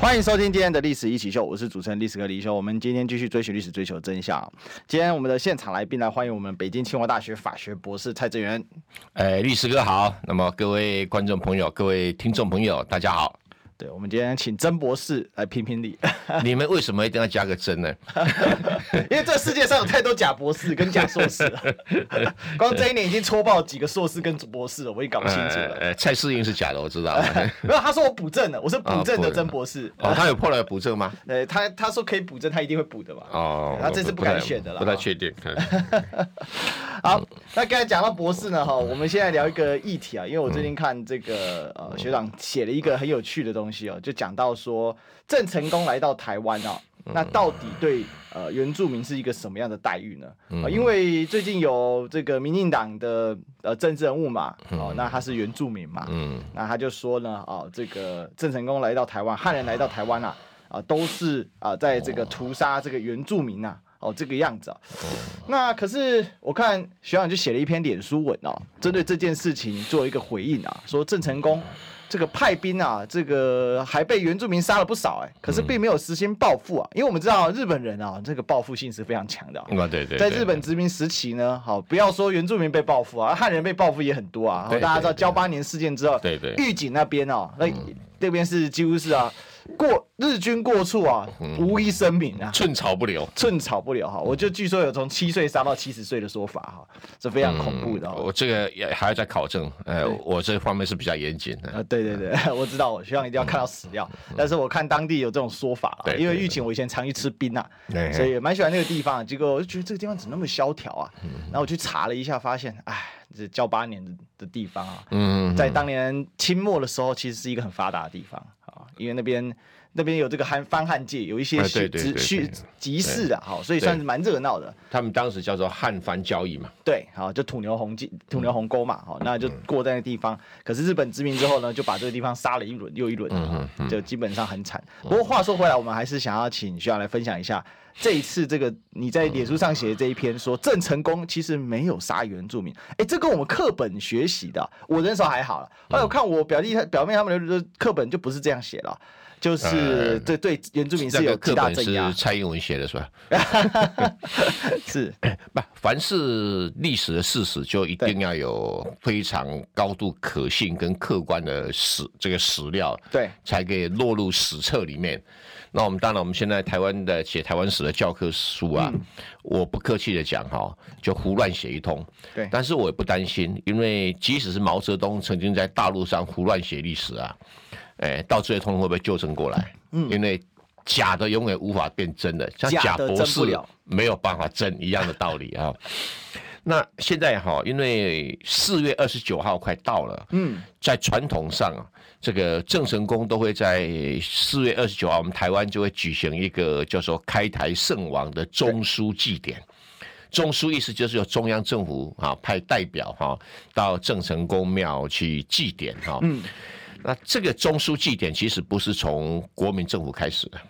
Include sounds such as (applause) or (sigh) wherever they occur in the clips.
欢迎收听今天的历史一起秀，我是主持人历史哥李修。我们今天继续追寻历史，追求真相。今天我们的现场来宾来欢迎我们北京清华大学法学博士蔡正元。哎，律师哥好，那么各位观众朋友、各位听众朋友，大家好。对，我们今天请曾博士来评评理。(laughs) (laughs) 你们为什么一定要加个曾呢？(laughs) 因为这世界上有太多假博士跟假硕士了。光这一年已经戳爆几个硕士跟博士了，我也搞不清楚了。呃，蔡世英是假的，我知道。没有，他说我补正了，我是补正的曾博士。哦，他有破了补正吗？呃，他他说可以补正，他一定会补的嘛。哦，他这次不敢选的了，不太确定。好，那刚才讲到博士呢，哈，我们现在聊一个议题啊，因为我最近看这个呃学长写了一个很有趣的东西。东西哦，就讲到说郑成功来到台湾啊，那到底对呃原住民是一个什么样的待遇呢？啊，因为最近有这个民进党的呃政治人物嘛，哦，那他是原住民嘛，嗯，那他就说呢，哦，这个郑成功来到台湾，汉人来到台湾啊，啊，都是啊，在这个屠杀这个原住民啊，哦，这个样子啊。那可是我看学长就写了一篇脸书文哦，针对这件事情做一个回应啊，说郑成功。这个派兵啊，这个还被原住民杀了不少哎，可是并没有实行报复啊，因为我们知道日本人啊，这个报复性是非常强的。啊，对对，在日本殖民时期呢，好，不要说原住民被报复啊，汉人被报复也很多啊。大家知道交八年事件之后，对对，玉井那边哦，那那边是几乎是啊。过日军过处啊，无一生民啊，寸草不留，寸草不留哈。我就据说有从七岁杀到七十岁的说法哈，是非常恐怖的。我这个也还要再考证，呃，我这方面是比较严谨的。啊，对对对，(laughs) 我知道，我希望一定要看到死掉。但是我看当地有这种说法，因为玉井我以前常去吃冰啊，所以蛮喜欢那个地方。结果我就觉得这个地方怎么那么萧条啊？然后我去查了一下，发现，哎，这交八年的的地方啊，嗯，在当年清末的时候，其实是一个很发达的地方。因为那边那边有这个汉番汉界，有一些集集集市啊，好，所以算是蛮热闹的。他们当时叫做汉番交易嘛，对，好，就土牛鸿沟土牛鸿沟嘛，好，那就过在那地方。可是日本殖民之后呢，就把这个地方杀了一轮又一轮，就基本上很惨。不过话说回来，我们还是想要请学长来分享一下这一次这个你在脸书上写的这一篇，说郑成功其实没有杀原住民。哎，这跟我们课本学习的，我那时候还好了。后来我看我表弟他表妹他们的课本就不是这样写了。就是对对原住民是有极大镇压。是蔡英文写的是吧？(laughs) 是 (coughs) 不？凡是历史的事实，就一定要有非常高度可信跟客观的史这个史料，对，才可以落入史册里面。那我们当然，我们现在台湾的写台湾史的教科书啊，我不客气的讲哈，就胡乱写一通。对，但是我也不担心，因为即使是毛泽东曾经在大陆上胡乱写历史啊。哎，到最后通会不会纠正过来？嗯，因为假的永远无法变真的，像假博士没有办法真一样的道理啊。(laughs) 那现在哈，因为四月二十九号快到了，嗯，在传统上啊，这个郑成功都会在四月二十九号，我们台湾就会举行一个叫做开台圣王的中枢祭典。中枢意思就是由中央政府啊派代表哈到郑成功庙去祭典哈。嗯。那这个中枢祭典其实不是从国民政府开始的，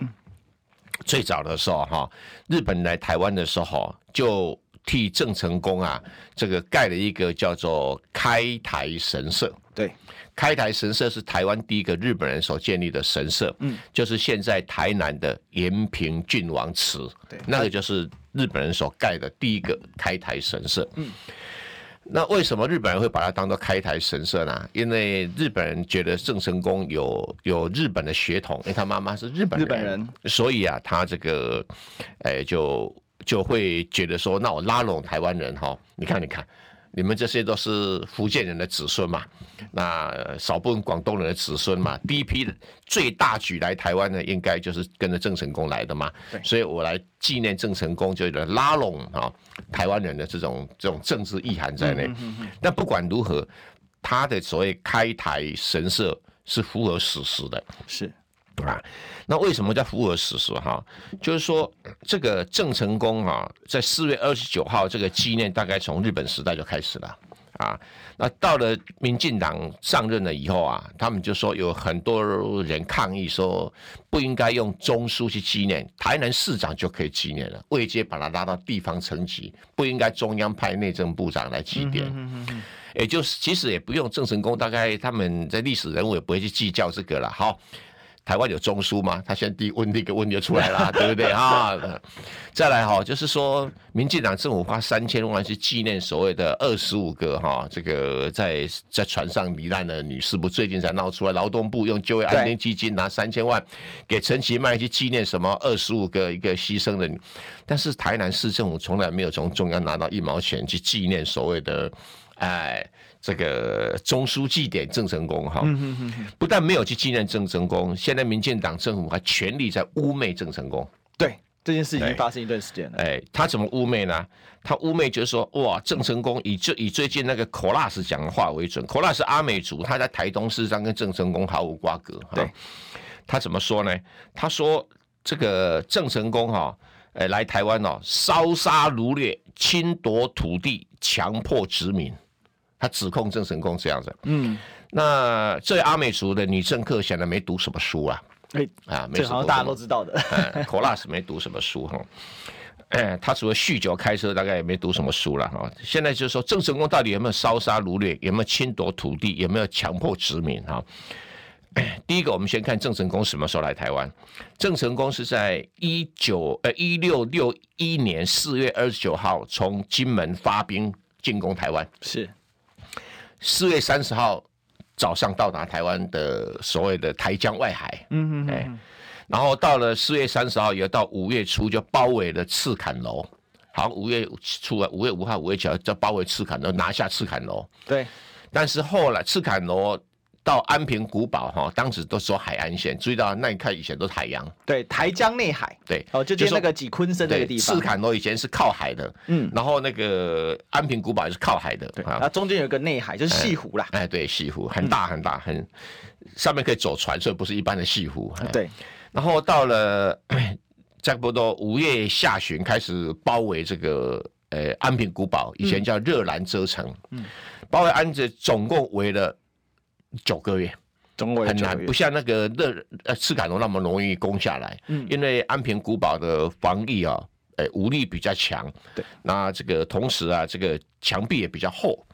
最早的时候哈，日本来台湾的时候就替郑成功啊，这个盖了一个叫做开台神社。对，开台神社是台湾第一个日本人所建立的神社，嗯，就是现在台南的延平郡王祠，对，那个就是日本人所盖的第一个开台神社，嗯。那为什么日本人会把它当做开台神社呢？因为日本人觉得郑成功有有日本的血统，因为他妈妈是日本人，日本人，所以啊，他这个，哎，就就会觉得说，那我拉拢台湾人哈，你看，你看。你们这些都是福建人的子孙嘛，那少部分广东人的子孙嘛。第一批最大举来台湾的，应该就是跟着郑成功来的嘛。所以我来纪念郑成功，就拉拢啊台湾人的这种这种政治意涵在内。但不管如何，他的所谓开台神社是符合史实的。是。啊，那为什么叫符合史实哈？就是说，这个郑成功啊，在四月二十九号这个纪念，大概从日本时代就开始了啊，那到了民进党上任了以后啊，他们就说有很多人抗议说不应该用中枢去纪念，台南市长就可以纪念了，未接把它拉到地方层级，不应该中央派内政部长来祭奠。也就是其实也不用郑成功，大概他们在历史人物也不会去计较这个了。好。台湾有中枢吗？他现在第一问这个问题就出来了，(laughs) 对不对啊？再来哈，就是说，民进党政府花三千万去纪念所谓的二十五个哈，这个在在船上罹难的女士，不最近才闹出来，劳动部用就业安定基金拿三千万给陈其迈去纪念什么二十五个一个牺牲的女，但是台南市政府从来没有从中央拿到一毛钱去纪念所谓的，哎。这个中枢祭典郑成功哈，不但没有去纪念郑成功，现在民进党政府还全力在污蔑郑成功。对，这件事已经发生一段时间了。哎，他怎么污蔑呢？他污蔑就是说，哇，郑成功以最以最近那个 Colas 讲的话为准，Colas 阿美族，他在台东事实上跟郑成功毫无瓜葛。对，他怎么说呢？他说这个郑成功哈，哎，来台湾哦，烧杀掳掠、侵夺土地、强迫殖民。他指控郑成功这样子，嗯，那这位阿美族的女政客显然没读什么书啊，哎、欸、啊，这好像大家都知道的，，Kolas 没读什么书哈，哎，他除了酗酒开车，大概也没读什么书了哈。现在就是说，郑成功到底有没有烧杀掳掠，有没有侵夺土地，有没有强迫殖民哈？第一个，我们先看郑成功什么时候来台湾。郑成功是在一九呃一六六一年四月二十九号从金门发兵进攻台湾，是。四月三十号早上到达台湾的所谓的台江外海，嗯嗯哎，然后到了四月三十号，也到五月初就包围了赤坎楼，好，五月初啊，五月五号、五月九号就包围赤坎楼，拿下赤坎楼。对，但是后来赤坎楼。到安平古堡哈，当时都说海岸线，注意到那一看以前都是海洋，对，台江内海，对，哦，就就那个几昆森那个地方，赤坎楼以前是靠海的，嗯，然后那个安平古堡也是靠海的，对，啊，中间有一个内海，就是西湖啦，哎，对，西湖很大很大，很上面可以走船，所以不是一般的西湖，对，然后到了 (clears throat) 差不多五月下旬开始包围这个呃安平古堡，以前叫热兰遮城，嗯，包围安子总共围了。九个月，很难，不像那个热呃赤坎楼那么容易攻下来。嗯，因为安平古堡的防御啊，诶武力比较强。对，那这个同时啊，这个墙壁也比较厚，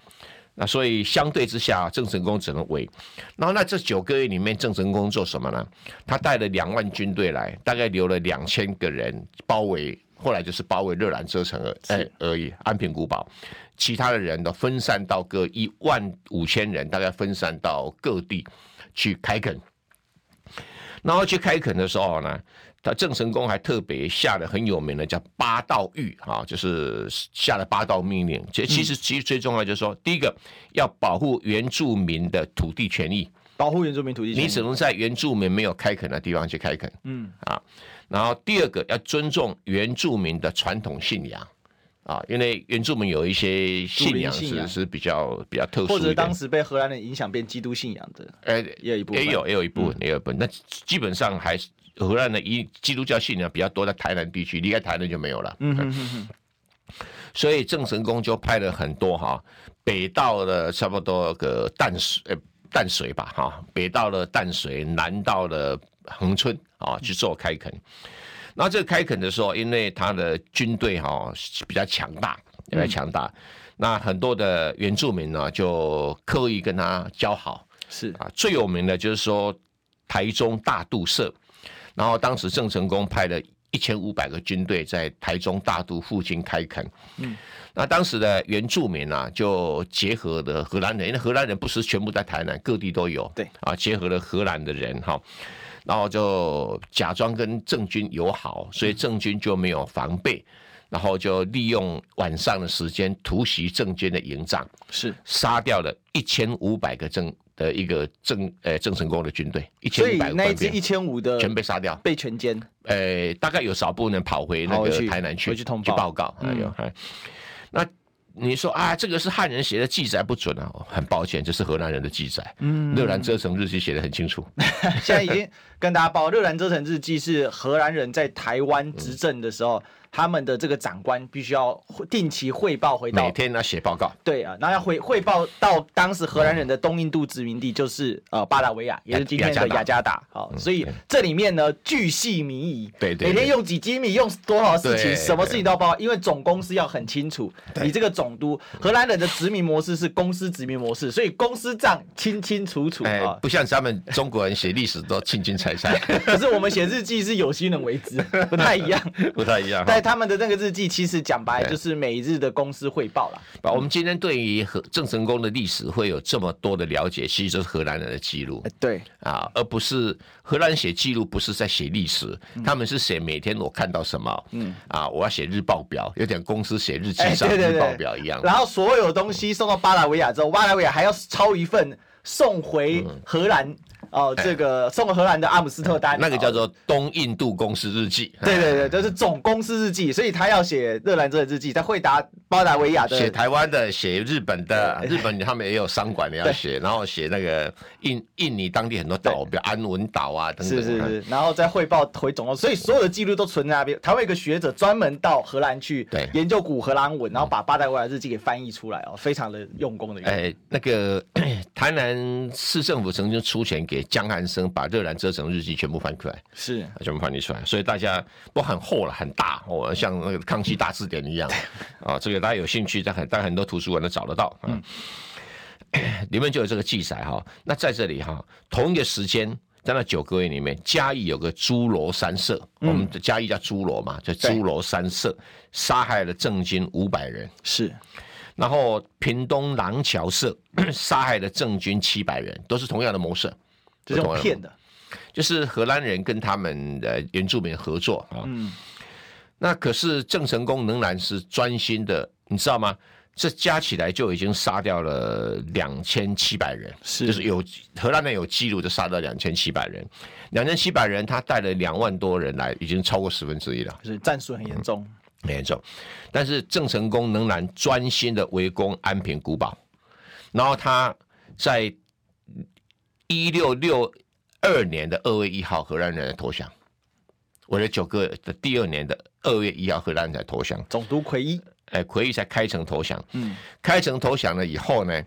那所以相对之下，郑成功只能围。然后那这九个月里面，郑成功做什么呢？他带了两万军队来，大概留了两千个人包围，后来就是包围热兰遮城而哎而已，安平古堡。其他的人都分散到各一万五千人，大概分散到各地去开垦。然后去开垦的时候呢，他郑成功还特别下了很有名的叫八道谕啊，就是下了八道命令。其实其实其实最重要就是说，第一个要保护原住民的土地权益，保护原住民土地权益，你只能在原住民没有开垦的地方去开垦。嗯啊，然后第二个要尊重原住民的传统信仰。啊，因为原住民有一些信仰是是比较比较特殊，或者当时被荷兰人影响变基督信仰的，哎，也有一部分，也有也有一部分，也有一部分。那基本上还是荷兰的一基督教信仰比较多，在台南地区，离开台南就没有了。嗯哼哼哼。所以郑成功就派了很多哈，北到了差不多个淡水呃淡水吧哈，北到了淡水，南到了恒春啊去做开垦。那这个开垦的时候，因为他的军队哈比较强大，比较强大，那很多的原住民呢就刻意跟他交好，是。啊，最有名的就是说台中大肚社，然后当时郑成功派了一千五百个军队在台中大肚附近开垦，嗯，那当时的原住民啊就结合了荷兰人，因为荷兰人不是全部在台南，各地都有，对。啊，结合了荷兰的人哈。然后就假装跟郑军友好，所以郑军就没有防备，然后就利用晚上的时间突袭郑军的营帐，是。杀掉了一千五百个郑的一个郑呃郑成功的军队，一千五百个官兵，一千五的全被杀掉，被全歼。呃，大概有少部分人跑回那个台南去去，去报告，还有还那。你说啊，这个是汉人写的记载不准啊，很抱歉，这是荷兰人的记载。嗯，《热兰遮城日记》写的很清楚。(laughs) 现在已经跟大家报，《热兰遮城日记》是荷兰人在台湾执政的时候，他们的这个长官必须要定期汇报回到每天要写报告。对啊，然后要回汇报到当时荷兰人的东印度殖民地，就是呃巴达维亚，也是今天的雅加达。好，所以这里面呢巨细靡遗，对对，每天用几斤米，用多少事情，什么事情都要报，因为总公司要很清楚。你这个总督，荷兰人的殖民模式是公司殖民模式，所以公司账清清楚楚啊，不像咱们中国人写历史都清清楚楚。(laughs) 可是我们写日记是有心人为之，不太一样，(laughs) 不太一样。但他们的那个日记其实讲白就是每日的公司汇报了。我们今天对于郑成功的历史会有这么多的了解，其实就是荷兰人的记录。对啊，而不是荷兰写记录，不是在写历史，他们是写每天我看到什么。嗯啊，我要写日报表，有点公司写日记上日报表一样。然后所有东西送到巴达维亚之后，巴达维亚还要抄一份送回荷兰。哦，这个送荷兰的阿姆斯特丹，那个叫做东印度公司日记。对对对，就是总公司日记，所以他要写热兰遮的日记，在会答巴达维亚的，写台湾的，写日本的，日本他们也有商馆的要写，然后写那个印印尼当地很多岛，比如安文岛啊等等。是是是，然后再汇报回总公司，所以所有的记录都存在那边。台湾有个学者专门到荷兰去研究古荷兰文，然后把巴达维亚日记给翻译出来哦，非常的用功的。哎，那个 (coughs) 台南市政府曾经出钱给。江汉生把《热兰遮城日记》全部翻出来，是全部翻译出来，所以大家都很厚了，很大哦，像那个《康熙大字典》一样啊。这个大家有兴趣，在很在很多图书馆都找得到嗯。(coughs) 里面就有这个记载哈。那在这里哈，同一个时间，在那九个月里面，嘉义有个诸罗三社，我们的嘉义叫诸罗嘛，叫诸罗三社，杀害了郑军五百人，是。然后屏东廊桥社 (coughs) 杀害了郑军七百人，都是同样的谋士。这种骗的，就是荷兰人跟他们的原住民合作啊。嗯，那可是郑成功仍然是专心的，你知道吗？这加起来就已经杀掉了两千七百人，是就是有荷兰人有记录，就杀掉两千七百人，两千七百人，他带了两万多人来，已经超过十分之一了，就是战术很严重，很严重。但是郑成功仍然专心的围攻安平古堡，然后他在。一六六二年的二月一号，荷兰人投降。我的九个的第二年的二月一号，荷兰人才投降。总督奎一，哎，奎玉才开城投降。嗯，开城投降了以后呢，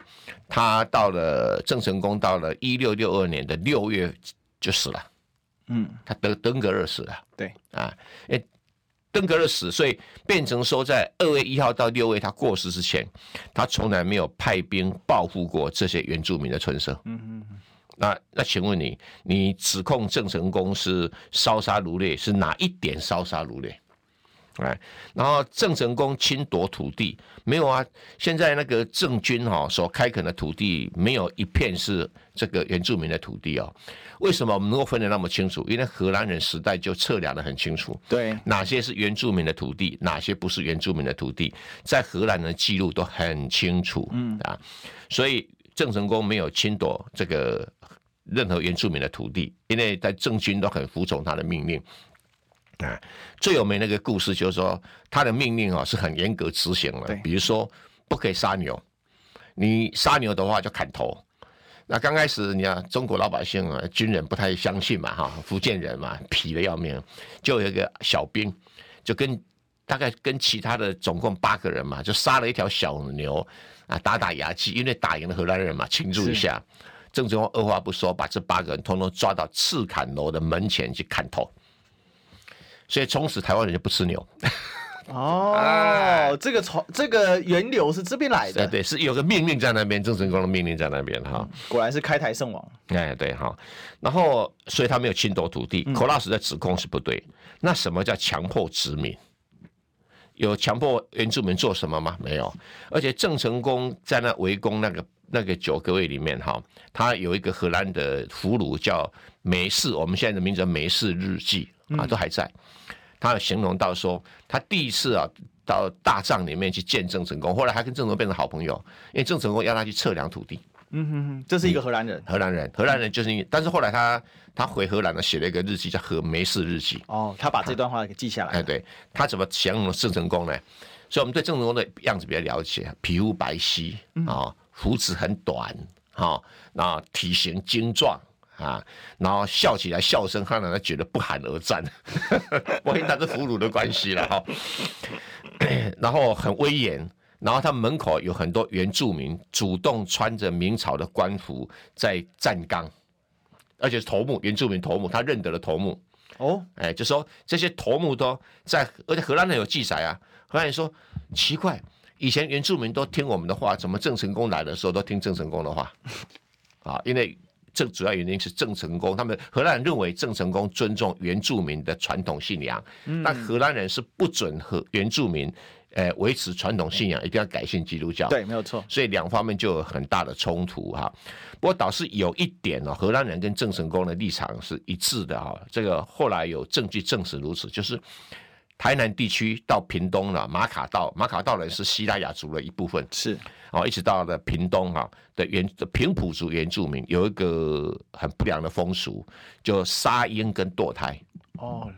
他到了郑成功到了一六六二年的六月就死了。嗯，他得登革热死了。对啊，哎，登革热死，所以变成说，在二月一号到六月他过世之前，他从来没有派兵报复过这些原住民的村社。嗯嗯。那那请问你，你指控郑成功是烧杀掳掠，是哪一点烧杀掳掠？哎，然后郑成功侵夺土地没有啊？现在那个郑军哈所开垦的土地没有一片是这个原住民的土地哦。为什么我们能够分得那么清楚？因为荷兰人时代就测量的很清楚，对，哪些是原住民的土地，哪些不是原住民的土地，在荷兰人的记录都很清楚，嗯啊，所以郑成功没有侵夺这个。任何原住民的土地，因为在郑军都很服从他的命令。啊，最有名的一个故事就是说，他的命令啊是很严格执行的。比如说，不可以杀牛，你杀牛的话就砍头。那刚开始你看中国老百姓啊，军人不太相信嘛，哈，福建人嘛，痞的要命，就有一个小兵，就跟大概跟其他的总共八个人嘛，就杀了一条小牛啊，打打牙祭，因为打赢了荷兰人嘛，庆祝一下。郑成功二话不说，把这八个人通通抓到赤坎楼的门前去砍头，所以从此台湾人就不吃牛。哦，啊、这个从这个源流是这边来的。对对，是有个命令在那边，郑成功的命令在那边哈、嗯。果然是开台圣王。哎，对哈。然后，所以他没有侵夺土地。嗯、寇拉斯的指控是不对。那什么叫强迫殖民？有强迫原住民做什么吗？没有。而且郑成功在那围攻那个。那个九个位里面哈，他有一个荷兰的俘虏叫梅氏，我们现在的名字叫梅氏日记啊，都还在。他形容到说，他第一次啊到大帐里面去见郑成功，后来还跟郑成功变成好朋友，因为郑成功要他去测量土地。嗯哼哼，这是一个荷兰人，荷兰人，荷兰人就是因为，但是后来他他回荷兰呢，写了一个日记叫《荷梅氏日记》。哦，他把这段话给记下来。哎，对，他怎么形容郑成功呢？所以我们对郑成功的样子比较了解，皮肤白皙啊。胡子很短，哈，那体型精壮，啊，然后笑起来笑声，他让他觉得不寒而战，(laughs) 我跟他是俘虏的关系了哈。(coughs) 然后很威严，然后他门口有很多原住民主动穿着明朝的官服在站岗，而且是头目，原住民头目，他认得了头目。哦，哎，就说这些头目都在，而且荷兰人有记载啊。荷兰人说奇怪，以前原住民都听我们的话，怎么郑成功来的时候都听郑成功的话？啊，因为。这主要原因是郑成功，他们荷兰人认为郑成功尊重原住民的传统信仰，那、嗯、荷兰人是不准和原住民，呃，维持传统信仰，一定要改信基督教。对，没有错。所以两方面就有很大的冲突哈。不过倒是有一点呢，荷兰人跟郑成功的立场是一致的哈。这个后来有证据证实如此，就是。台南地区到屏东了，马卡道，马卡道人是西拉雅族的一部分，是。哦，一直到了屏东哈的原的平埔族原住民有一个很不良的风俗，就杀婴跟堕胎。哦，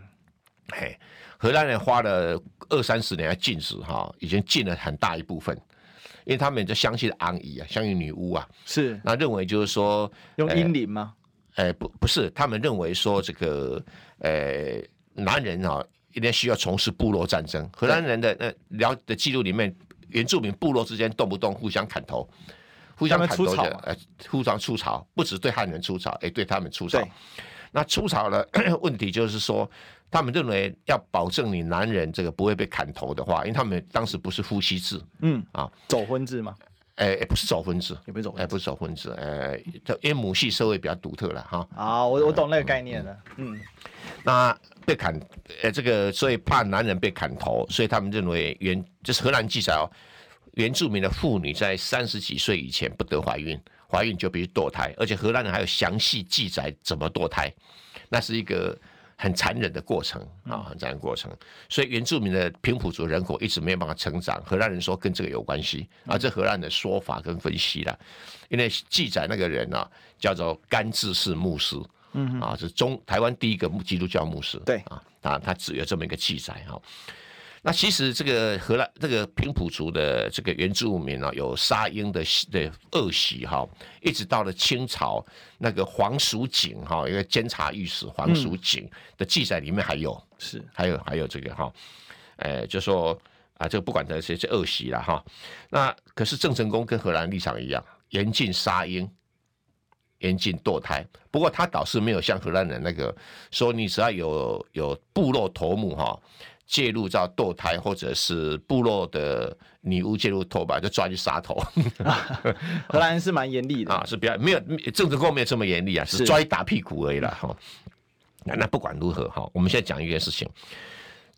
嘿，荷兰人花了二三十年来禁止哈，已经禁了很大一部分，因为他们就相信安姨啊，相信女巫啊，是。那认为就是说用阴灵吗？哎、呃，不不是，他们认为说这个呃男人啊。一定需要从事部落战争。荷兰人的那聊的记录里面，原住民部落之间动不动互相砍头，互相砍头的，呃，互相出草，不止对汉人出草，也对他们出草。那出草的 (clears throat) 问题就是说，他们认为要保证你男人这个不会被砍头的话，因为他们当时不是夫妻制，嗯啊，走婚制吗？哎，不是走婚制，也不是走，哎，不是走婚制，呃，因为母系社会比较独特了哈。啊，我我懂那个概念了，嗯，(laughs) 那。被砍，呃，这个所以怕男人被砍头，所以他们认为原这是荷兰记载哦，原住民的妇女在三十几岁以前不得怀孕，怀孕就必须堕胎，而且荷兰人还有详细记载怎么堕胎，那是一个很残忍的过程啊，很残忍的过程。所以原住民的平埔族人口一直没有办法成长，荷兰人说跟这个有关系啊，这荷兰的说法跟分析了，因为记载那个人呢、啊、叫做甘志士牧师。嗯啊，是中台湾第一个基督教牧师。对啊，他他只有这么一个记载哈。那其实这个荷兰这个平埔族的这个原住民啊，有杀婴的的恶习哈，一直到了清朝那个黄蜀锦哈，一个监察御史黄蜀锦的记载里面还有是还有还有这个哈，呃，就说啊，这个不管这些恶习了哈。那可是郑成功跟荷兰立场一样，严禁杀婴。严禁堕胎，不过他倒是没有像荷兰人那个说，你只要有有部落头目哈介入到堕胎，或者是部落的女巫介入头吧，就抓去杀头。(laughs) 荷兰人是蛮严厉的啊，是比较没有政治功没有这么严厉啊，是抓一打屁股而已啦哈。那那不管如何哈，我们现在讲一件事情，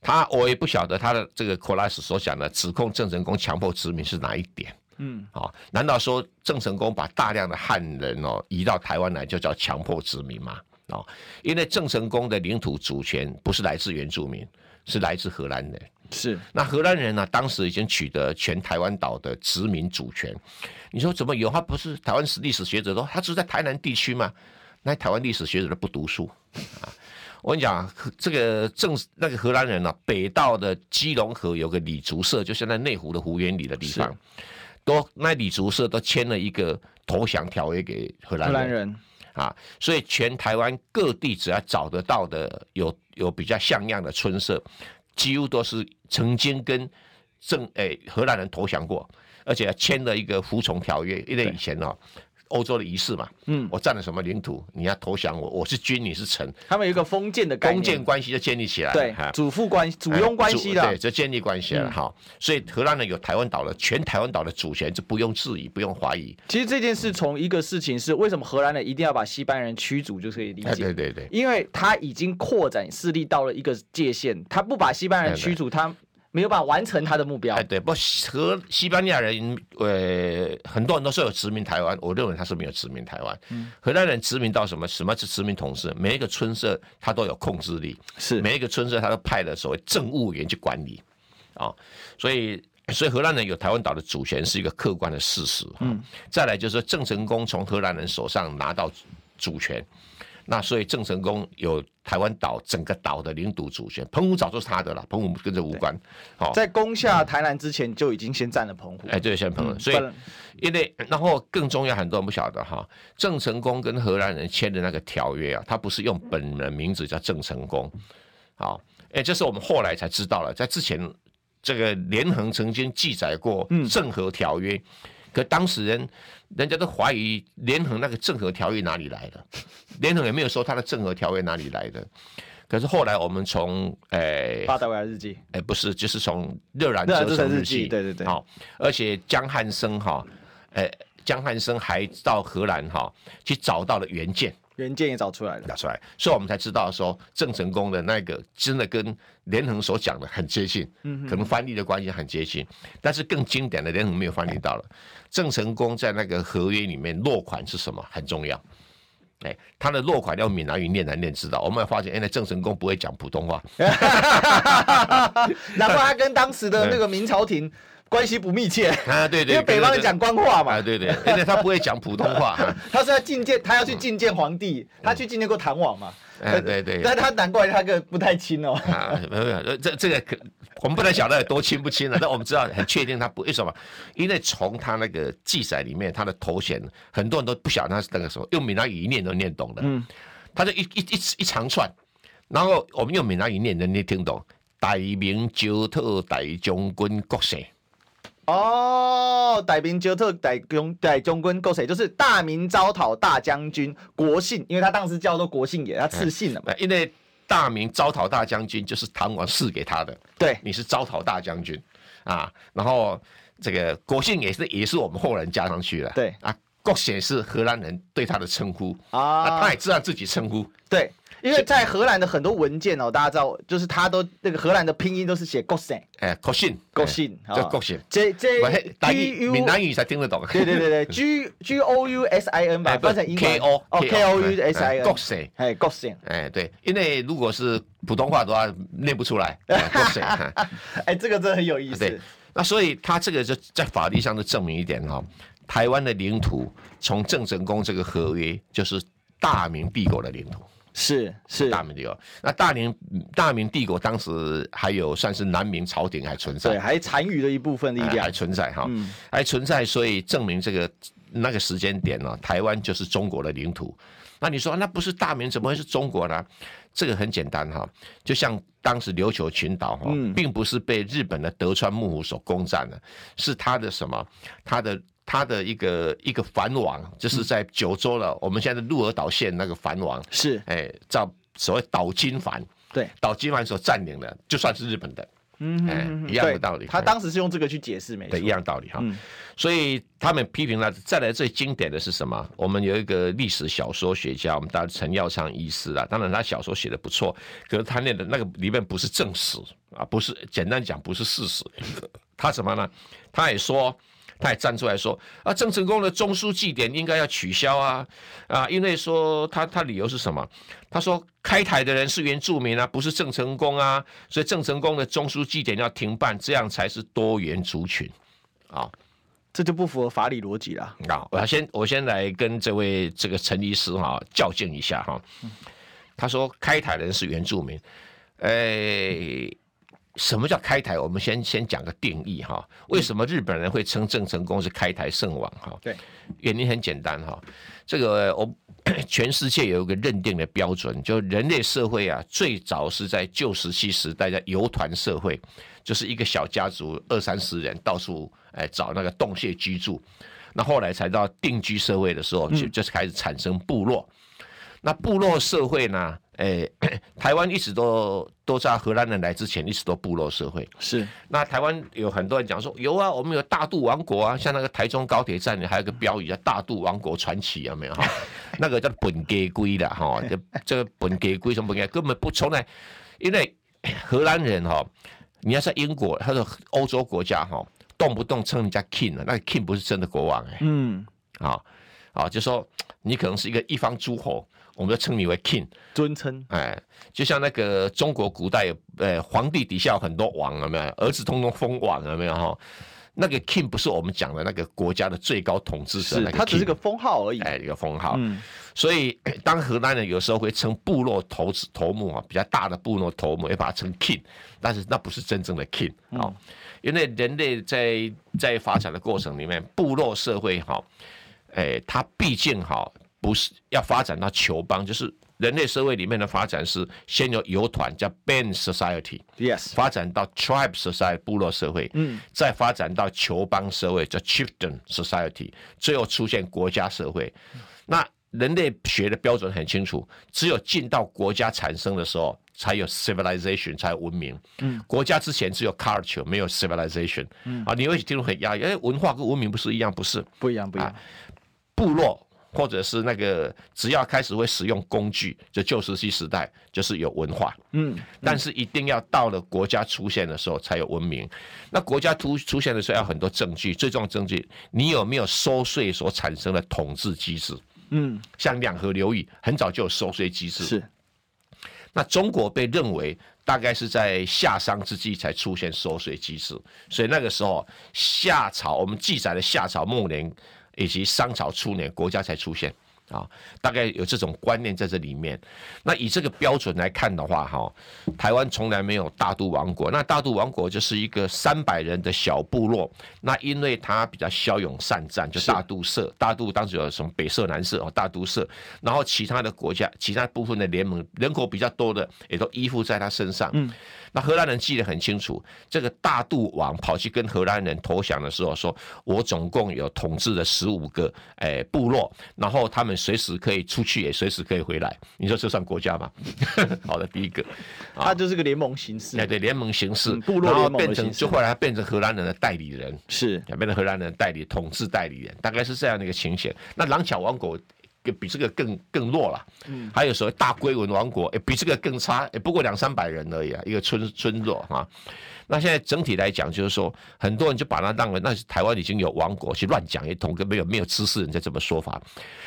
他我也不晓得他的这个柯拉斯所讲的指控郑成功强迫殖民是哪一点。嗯，好，难道说郑成功把大量的汉人哦移到台湾来就叫强迫殖民吗？哦，因为郑成功的领土主权不是来自原住民，是来自荷兰人。是，那荷兰人呢，当时已经取得全台湾岛的殖民主权。你说怎么有？他不是台湾史历史学者都，他只是在台南地区吗？那台湾历史学者都不读书啊！我跟你讲，这个正那个荷兰人呢，北到的基隆河有个李竹社，就现在内湖的湖园里的地方。都那李竹社都签了一个投降条约给荷兰人，荷兰人啊，所以全台湾各地只要找得到的有有比较像样的村社，几乎都是曾经跟正诶、欸、荷兰人投降过，而且签了一个服从条约，因为以前哦。欧洲的仪式嘛，嗯，我占了什么领土，你要投降我，我是君，你是臣，他们有一个封建的封建关系就建立起来，对，主父关系、主佣关系的，对，就建立关系了哈、嗯。所以荷兰人有台湾岛的全台湾岛的主权，就不用质疑，不用怀疑。其实这件事从一个事情是为什么荷兰人一定要把西班牙人驱逐就可以理解，对对对，因为他已经扩展势力到了一个界限，他不把西班牙人驱逐，他。没有办法完成他的目标。哎，对，不和西班牙人，呃，很多人都说有殖民台湾，我认为他是没有殖民台湾。嗯，荷兰人殖民到什么？什么是殖民统治？每一个村社他都有控制力，是每一个村社他都派了所谓政务员去管理，啊、哦，所以所以荷兰人有台湾岛的主权是一个客观的事实。嗯，再来就是说郑成功从荷兰人手上拿到主权，那所以郑成功有台湾岛整个岛的领土主权，澎湖早就是他的了，澎湖跟这无关。好，在攻下台南之前就已经先占了澎湖。哎，对，先澎湖。所以因为然后更重要，很多人不晓得哈，郑成功跟荷兰人签的那个条约啊，他不是用本人名字叫郑成功。好，哎，这是我们后来才知道了，在之前这个连横曾经记载过郑和条约。嗯可当时人，人家都怀疑联合那个郑和条约哪里来的，(laughs) 联合也没有说他的郑和条约哪里来的。可是后来我们从诶巴达维亚日记，诶不是，就是从热兰遮城日记，对对对，好，而且江汉生哈，诶江汉生还到荷兰哈去找到了原件。原件也找出来了，找出来，所以我们才知道说郑成功的那个真的跟连横所讲的很接近，嗯，可能翻译的关系很接近，但是更经典的连横没有翻译到了。郑成功在那个合约里面落款是什么很重要，哎，他的落款要闽南语念来念知道。我们会发现，原来郑成功不会讲普通话，(laughs) 难怪他跟当时的那个明朝廷。关系不密切。啊，对对，因为北方人讲官话嘛，啊对对，因为他不会讲普通话，(laughs) 他是要觐见，他要去觐见皇帝，他去觐见过唐王嘛，哎对对，但他难怪他个不太亲哦，啊没有没有，这这个可我们不能晓得有多亲不亲了，但我们知道很确定他不为什么，因为从他那个记载里面，他的头衔很多人都不晓得他是那个时候用闽南语一念都念懂的，嗯，他就一一一一长串，然后我们用闽南语念能你听懂，大明九特大将军国姓。哦，大明招讨大将大将军够谁，就是大明招讨大将军国姓，因为他当时叫做国姓爷，他赐姓了嘛。因为大明招讨大将军就是唐王赐给他的，对，你是招讨大将军啊。然后这个国姓也是也是我们后人加上去的，对啊，国显是荷兰人对他的称呼啊，他也知道自己称呼，对。因为在荷兰的很多文件哦，大家知道，就是他都那个荷兰的拼音都是写 Gosin，，哎，国姓，国姓，叫国姓。这这，G U，闽南语才听得懂。对对对对，(laughs) G G O U S I N 吧，翻成英文。K O，哦 K O U S I N，Gosin，哎，Gosin，，哎，对，因为如果是普通话的话，念不出来。国姓，(laughs) (laughs) 哎，这个真的很有意思。那所以他这个就在法律上就证明一点哈，台湾的领土从郑成功这个合约就是大明帝国的领土。是是大明帝国，那大明大明帝国当时还有算是南明朝廷还存在，对，还残余的一部分力量还存在哈，还存在，所以证明这个那个时间点呢，台湾就是中国的领土。那你说那不是大明，怎么会是中国呢？这个很简单哈，就像当时琉球群岛哈，并不是被日本的德川幕府所攻占的，是他的什么？他的。他的一个一个藩王，就是在九州了。我们现在的鹿儿岛县那个藩王是，哎，叫所谓岛津藩。对，岛津藩所占领的，就算是日本的。嗯，哎，一样的道理。他当时是用这个去解释，没错。对，一样道理哈。所以他们批评了。再来最经典的是什么？我们有一个历史小说学家，我们大家陈耀昌医师啊。当然，他小说写的不错，可是他念的那个里面不是正史啊，不是简单讲不是事实。他什么呢？他也说。他也站出来说啊，郑成功的中枢祭典应该要取消啊啊，因为说他他理由是什么？他说开台的人是原住民啊，不是郑成功啊，所以郑成功的中枢祭典要停办，这样才是多元族群啊，这就不符合法理逻辑了。啊，我要先我先来跟这位这个陈医师哈较劲一下哈。他说开台的人是原住民，哎。什么叫开台？我们先先讲个定义哈。为什么日本人会称郑成功是开台圣王哈？对，原因很简单哈。这个我 (coughs) 全世界有一个认定的标准，就人类社会啊，最早是在旧石器时代的游团社会，就是一个小家族二三十人到处哎找那个洞穴居住。那后来才到定居社会的时候，就就是开始产生部落。那部落社会呢？诶，台湾一直都都在荷兰人来之前，一直都部落社会。是。那台湾有很多人讲说，有啊，我们有大肚王国啊，像那个台中高铁站里还有个标语叫“大肚王国传奇”，有没有哈？那个叫本家龟的哈，这这个本家龟什么本家根本不从来，因为荷兰人哈，你要在英国，他说欧洲国家哈，动不动称人家 king 啊，那个 king 不是真的国王哎。嗯。啊啊，就说你可能是一个一方诸侯。我们就称你为 king，尊称，哎，就像那个中国古代，呃，皇帝底下有很多王，有没有？儿子通通封王，有没有？哈，那个 king 不是我们讲的那个国家的最高统治者，是，他只是个封号而已，哎，一个封号。嗯，所以当荷兰人有时候会称部落头子头目啊，比较大的部落头目，也把它称 king，但是那不是真正的 king 啊、嗯，因为人类在在发展的过程里面，部落社会哈，哎，它毕竟哈不是要发展到球邦，就是。人类社会里面的发展是先有游团叫 band society，yes，发展到 tribe society 部落社会，嗯，再发展到球邦社会叫 chieftain society，最后出现国家社会。那人类学的标准很清楚，只有进到国家产生的时候，才有 civilization，才有文明。嗯，国家之前只有 culture，没有 civilization。嗯，啊，你会听得很压抑，哎，文化跟文明不是一样？不是，不一样，不一样。部落。或者是那个，只要开始会使用工具，就旧石器时代就是有文化，嗯，但是一定要到了国家出现的时候才有文明。那国家出出现的时候要很多证据，最重要的证据，你有没有收税所产生的统治机制？嗯，像两河流域很早就有收税机制，是。那中国被认为大概是在夏商之际才出现收税机制，所以那个时候夏朝我们记载的夏朝末年。以及商朝初年，国家才出现啊，大概有这种观念在这里面。那以这个标准来看的话，哈，台湾从来没有大都王国。那大都王国就是一个三百人的小部落。那因为他比较骁勇善战，就大都社。大都当时有什么北社、南社哦，大都社。然后其他的国家，其他部分的联盟，人口比较多的，也都依附在他身上。嗯。那荷兰人记得很清楚，这个大肚王跑去跟荷兰人投降的时候，说我总共有统治了十五个诶部落，然后他们随时可以出去，也随时可以回来。你说这算国家吗？(laughs) 好的，第一个，他就是个联盟形式。对对，联盟形式，部落联盟变成就后来他变成荷兰人的代理人，是变成荷兰人的代理统治代理人，大概是这样的一个情形。那狼巧王国。比这个更更弱了，嗯，还有所谓大龟文王国，比这个更差，也不过两三百人而已啊，一个村村落啊。那现在整体来讲，就是说，很多人就把它当为那是台湾已经有王国，去乱讲一通，跟没有没有知识人在这么说法。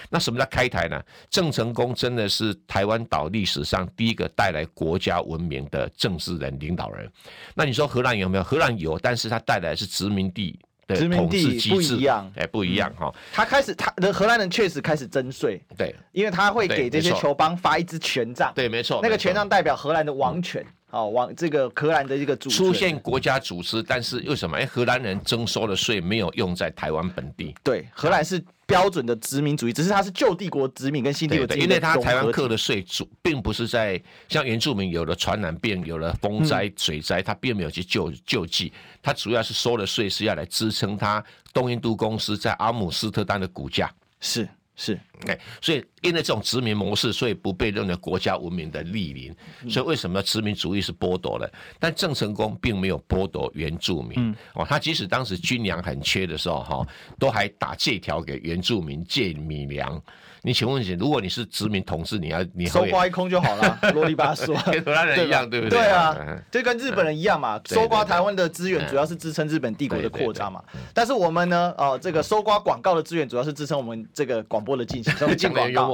那什么叫开台呢？郑成功真的是台湾岛历史上第一个带来国家文明的政治人、领导人。那你说荷兰有没有？荷兰有，但是他带来是殖民地。殖民地不一样，哎，不一样哈。他开始，他的荷兰人确实开始征税，对，因为他会给这些球邦发一支权杖，对，没错，那个权杖代表荷兰的王权，哦，王这个荷兰的一个主出现国家组织，但是为什么？哎，荷兰人征收的税没有用在台湾本地，对，荷兰是。标准的殖民主义，只是它是旧帝国殖民跟新帝国殖民，因为它台湾课的税主并不是在像原住民有了传染病、有了风灾、水灾，它并没有去救救济，它主要是收的税是要来支撑它东印度公司在阿姆斯特丹的股价，是。是，哎，所以因为这种殖民模式，所以不被认为国家文明的莅临。所以为什么殖民主义是剥夺了？但郑成功并没有剥夺原住民。哦，他即使当时军粮很缺的时候，哈，都还打借条给原住民借米粮。你请问一下，如果你是殖民统治，你要你搜刮一空就好了，(laughs) 啰里吧嗦，跟荷兰人一样，对不对？对啊，就跟日本人一样嘛，搜刮台湾的资源主要是支撑日本帝国的扩张嘛。但是我们呢，哦，这个搜刮广告的资源主要是支撑我们这个广播的进行。进广告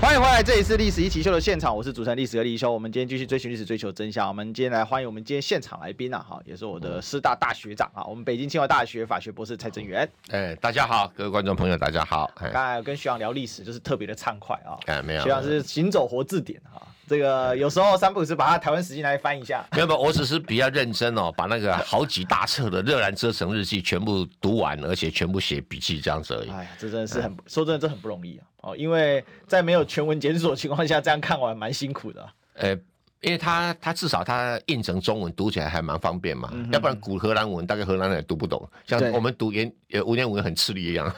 欢迎回来，这里是《历史一起秀》的现场，我是主持人历史和立一修。我们今天继续追寻历史，追求真相。我们今天来欢迎我们今天现场来宾啊，哈，也是我的师大大学长啊，我们北京清华大学法学博士蔡正元。哎，大家好，各位观众朋友，大家好。刚才跟学长聊历史，就是特别的畅快啊。哎，没有，学长是行走活字典哈。这个有时候三不五时把它台湾史记来翻一下，没有没有，我只是比较认真哦，把那个好几大册的《热兰遮城日记》全部读完，而且全部写笔记这样子而已。哎呀，这真的是很、嗯、说真的，这很不容易啊！哦，因为在没有全文检索的情况下，这样看完蛮辛苦的、啊。呃，因为他他至少他印成中文读起来还蛮方便嘛，嗯、要不然古荷兰文大概荷兰人也读不懂，像我们读原呃文言文很吃力一样。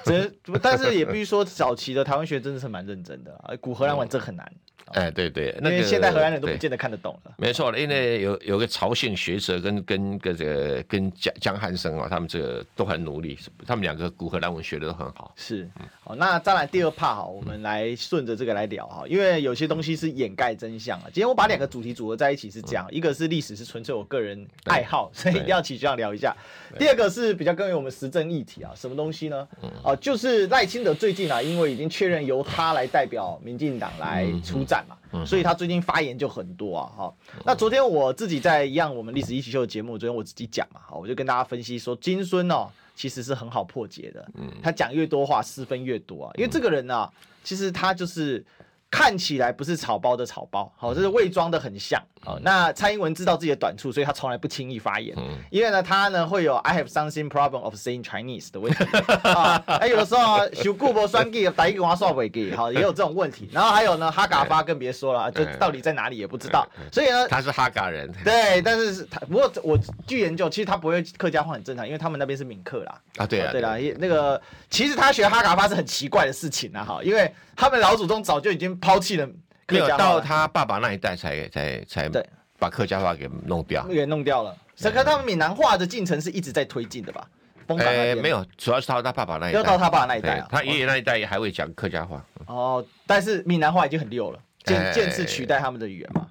但是也必须说，早期的台湾学真的是蛮认真的啊，古荷兰文真很难。哎，对对，因为现在荷兰人都不见得看得懂了。没错，因为有有个朝鲜学者跟跟跟这个跟江江汉生啊，他们这个都很努力，他们两个古荷兰文学的都很好。是，好，那再来第二 part 哈，我们来顺着这个来聊哈，因为有些东西是掩盖真相啊。今天我把两个主题组合在一起是这样，一个是历史是纯粹我个人爱好，所以一定要起这样聊一下。第二个是比较关于我们时政议题啊，什么东西呢？哦，就是赖清德最近啊，因为已经确认由他来代表民进党来出战。嘛，所以他最近发言就很多啊，哈。那昨天我自己在一样我们历史一起秀的节目，昨天我自己讲嘛，好，我就跟大家分析说，金孙哦，其实是很好破解的，他讲越多话，失分越多啊，因为这个人呢，其实他就是。看起来不是草包的草包，好，这是伪装的很像。好，那蔡英文知道自己的短处，所以他从来不轻易发言，因为呢，他呢会有 I have something problem of saying Chinese 的问题 (laughs) 啊，哎，有的时候啊，修顾不双给，打一个娃刷尾给，好，(laughs) 也有这种问题。然后还有呢，哈嘎发更别说了，(laughs) 就到底在哪里也不知道。所以呢，他是哈嘎人，对，但是他不过我据研究，其实他不会客家话很正常，因为他们那边是闽客啦。啊，对啊，对啦，那个其实他学哈嘎发是很奇怪的事情啊，哈，因为。他们老祖宗早就已经抛弃了客家话，到他爸爸那一代才才才对把客家话给弄掉，给弄掉了。可是他们闽南话的进程是一直在推进的吧？哎，没有，主要是到他爸爸那一代，要到他爸爸那一代啊。他爷爷那一代也还会讲客家话。哦，但是闽南话已经很溜了，渐渐次取代他们的语言嘛。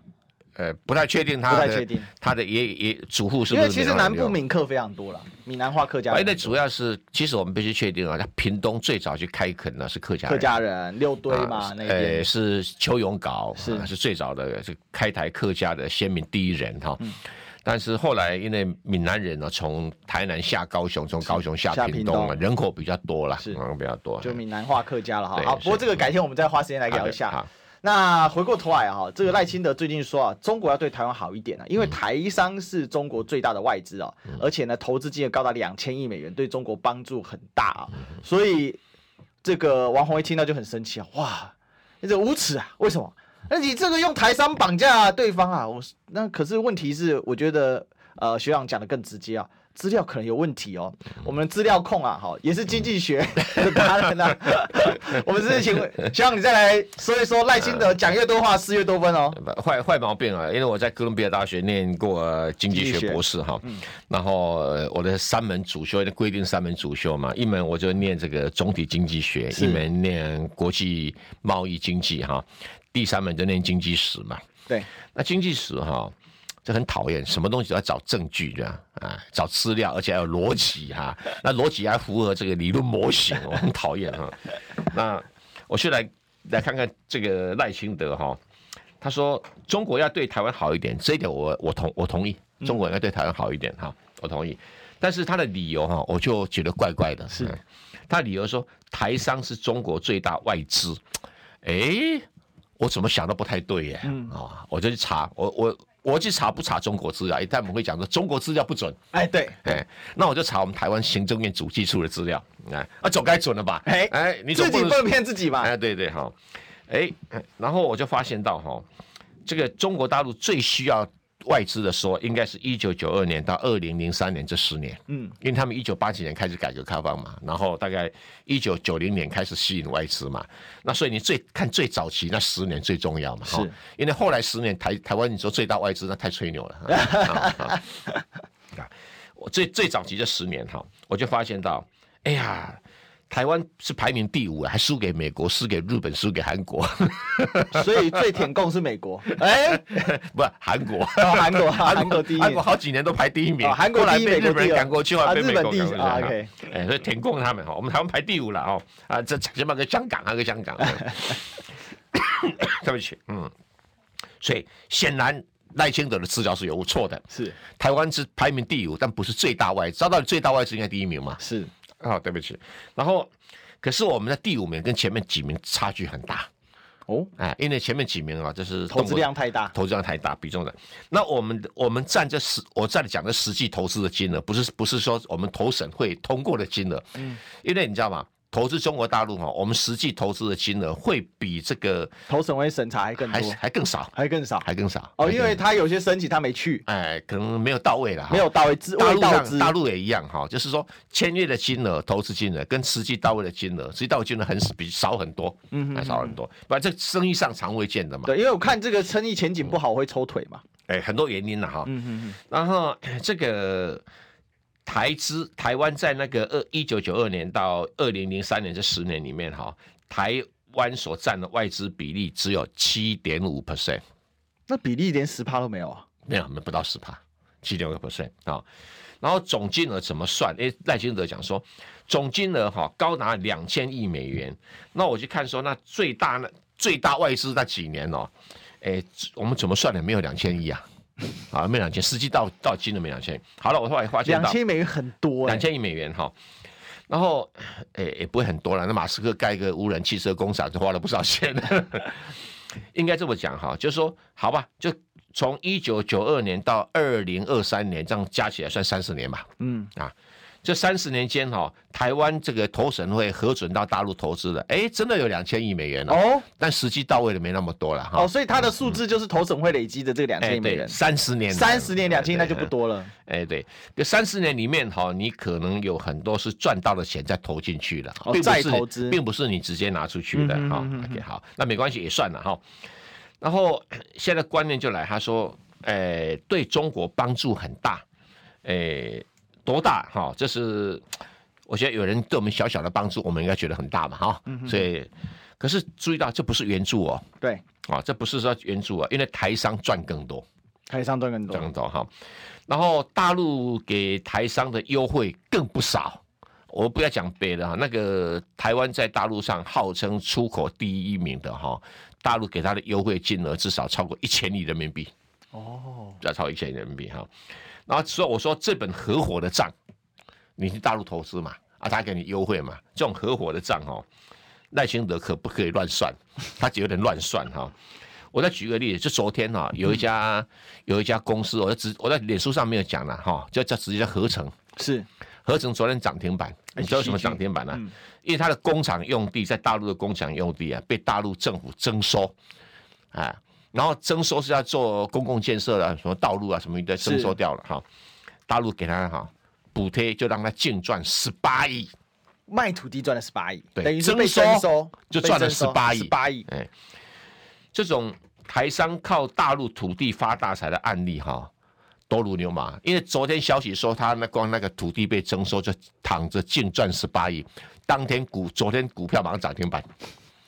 呃，不太确定他，不太确定他的也也祖父是不是？因为其实南部闽客非常多了，闽南话客家。哎，那主要是，其实我们必须确定啊，他屏东最早去开垦的是客家人。客家人六堆嘛，那呃是邱永镐是是最早的是开台客家的先民第一人哈。但是后来因为闽南人呢，从台南下高雄，从高雄下屏东啊，人口比较多了，是比较多，就闽南话客家了哈。好，不过这个改天我们再花时间来聊一下。那回过头来哈，这个赖清德最近说啊，中国要对台湾好一点啊，因为台商是中国最大的外资啊，而且呢，投资金额高达两千亿美元，对中国帮助很大啊，所以这个王宏一听到就很生气啊，哇，你这无耻啊，为什么？那你这个用台商绑架对方啊，我那可是问题是，我觉得呃学长讲的更直接啊。资料可能有问题哦，我们资料控啊，好，也是经济学 (laughs) 的达人啊。(laughs) 我们是请问，希望你再来说一说赖清德讲越多话失越多分哦。(laughs) 坏坏毛病啊，因为我在哥伦比亚大学念过经济学博士哈，然后我的三门主修的规定三门主修嘛，一门我就念这个总体经济学，一门念国际贸易经济哈，第三门就念经济史嘛。对，那经济史哈。就很讨厌，什么东西都要找证据的啊，找资料，而且还有逻辑哈，那逻辑还符合这个理论模型，我很讨厌哈。(laughs) 那我先来来看看这个赖清德哈，他说中国要对台湾好一点，这一点我我同我同意，中国要对台湾好一点哈，我同意。但是他的理由哈，我就觉得怪怪的，是他理由说台商是中国最大外资，哎，我怎么想都不太对耶，啊，我就去查，我我。我去查不查中国资料？一旦我们会讲说中国资料不准，哎，对，哎，那我就查我们台湾行政院主计处的资料，哎，啊，总该准了吧？哎哎，你自己不能骗自己吧？哎，对对哈，哎，然后我就发现到哈，这个中国大陆最需要。外资的说，应该是一九九二年到二零零三年这十年，嗯，因为他们一九八几年开始改革开放嘛，然后大概一九九零年开始吸引外资嘛，那所以你最看最早期那十年最重要嘛，是，因为后来十年台台湾你说最大外资那太吹牛了，(laughs) 啊，我最最早期这十年哈，我就发现到，哎呀。台湾是排名第五，还输给美国，输给日本，输给韩国，(laughs) 所以最舔共是美国，哎，不是韩国，韩国，韩国 (laughs) 第一，韩国好几年都排第一名，韩国第一，被日本人赶过去，后来被美国赶过去，OK，哎，所以舔共他们哈，我们台湾排第五了哦，啊，这起码跟香港啊，跟香港，(laughs) (coughs) 对不起，嗯，所以显然赖清德的资料是有错的，是。台湾是排名第五，但不是最大外资，照道理最大外资应该第一名嘛，是。啊、哦，对不起。然后，可是我们的第五名跟前面几名差距很大哦。哎，因为前面几名啊，就是投资量太大，投资量太大，比重的。那我们我们占这实，我在讲的实际投资的金额，不是不是说我们投审会通过的金额。嗯。因为你知道吗？投资中国大陆哈，我们实际投资的金额会比这个投审会审查还更多，还还更少，还更少，还更少哦，因为他有些申请他没去，哎，可能没有到位了，没有到位，大陆上大陆也一样哈，就是说签约的金额、投资金额跟实际到位的金额，实际到位金额很比少很多，嗯，还少很多，不然这生意上常会见的嘛。对，因为我看这个生意前景不好，会抽腿嘛，哎，很多原因了哈，嗯嗯嗯，然后这个。台资台湾在那个二一九九二年到二零零三年这十年里面，哈，台湾所占的外资比例只有七点五 percent，那比例连十趴都没有啊？没有，没不到十趴，七点五 percent 啊。然后总金额怎么算？哎，赖清德讲说，总金额哈高达两千亿美元。那我去看说，那最大那最大外资那几年哦，哎，我们怎么算的？没有两千亿啊。(laughs) 啊，没两千，实际到到金都没两千。好了，我后来发现两千美元很多，两千亿美元哈。然后，哎，也不会很多了。那马斯克盖一个无人汽车工厂，就花了不少钱。(laughs) 应该这么讲哈，就是说，好吧，就从一九九二年到二零二三年，这样加起来算三十年吧。嗯啊。这三十年间，哈，台湾这个投审会核准到大陆投资的，哎，真的有两千亿美元哦，但实际到位的没那么多了哈。哦，所以它的数字就是投审会累积的这个两千亿美元。三十年，三十年两千亿那就不多了。哎，对，这三十年里面，哈，你可能有很多是赚到的钱再投进去了，哦，再投资，并不是你直接拿出去的哈。OK，好，那没关系，也算了哈。然后现在观念就来，他说，哎，对中国帮助很大，哎。多大哈？这是我觉得有人对我们小小的帮助，我们应该觉得很大嘛哈。所以，可是注意到这不是援助哦。对啊，这不是说援助啊，因为台商赚更多，台商赚更多，赚更多哈。然后大陆给台商的优惠更不少。我不要讲别的哈，那个台湾在大陆上号称出口第一名的哈，大陆给他的优惠金额至少超过一千亿人民币。哦，要超过一千亿人民币哈。然后说我说这本合伙的账，你去大陆投资嘛，啊，他给你优惠嘛，这种合伙的账哦，赖清德可不可以乱算？他有点乱算哈。我再举个例子，就昨天哈，有一家有一家公司，我在直我在脸书上没有讲了哈，叫叫直接叫合成，是合成昨天涨停板，你知道什么涨停板呢？因为他的工厂用地在大陆的工厂用地啊，被大陆政府征收，啊。然后征收是要做公共建设的，什么道路啊什么的征收掉了哈，大陆给他哈补贴，就让他净赚十八亿，卖土地赚了十八亿，对，等于是被征收就赚了十八亿，十八亿，哎，这种台商靠大陆土地发大财的案例哈，多如牛毛。因为昨天消息说他那光那个土地被征收就躺着净赚十八亿，当天股昨天股票马上涨停板，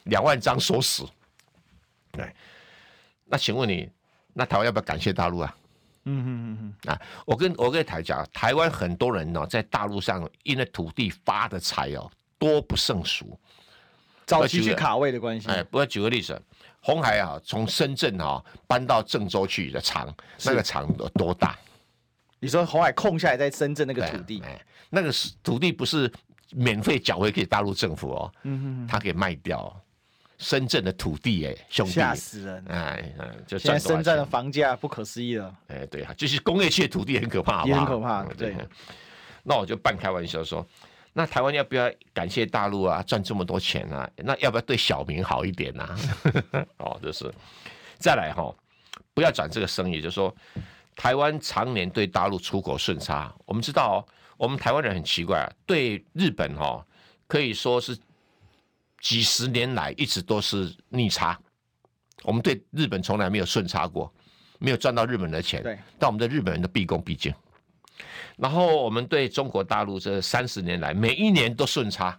两万张锁死，对。那请问你，那台湾要不要感谢大陆啊？嗯嗯嗯嗯啊，我跟我跟台讲，台湾很多人呢、哦，在大陆上因为土地发的财哦，多不胜数。早期去卡位的关系。哎，不要举个例子，红海啊，从深圳啊搬到郑州去的厂，那个厂有多大？你说红海空下来在深圳那个土地，哎，那个是土地不是免费缴回给大陆政府哦，嗯哼，他给卖掉。深圳的土地，哎，兄弟，吓死人！哎，就现在深圳的房价不可思议了。哎，对啊，就是工业区的土地很可怕，也很可怕。对，那我就半开玩笑说，那台湾要不要感谢大陆啊？赚这么多钱啊？那要不要对小民好一点啊？(laughs) 哦，就是再来哈，不要转这个生意，就是说台湾常年对大陆出口顺差。我们知道，我们台湾人很奇怪，对日本哈可以说是。几十年来一直都是逆差，我们对日本从来没有顺差过，没有赚到日本的钱。对，但我们对日本人的毕恭毕敬。然后我们对中国大陆这三十年来每一年都顺差。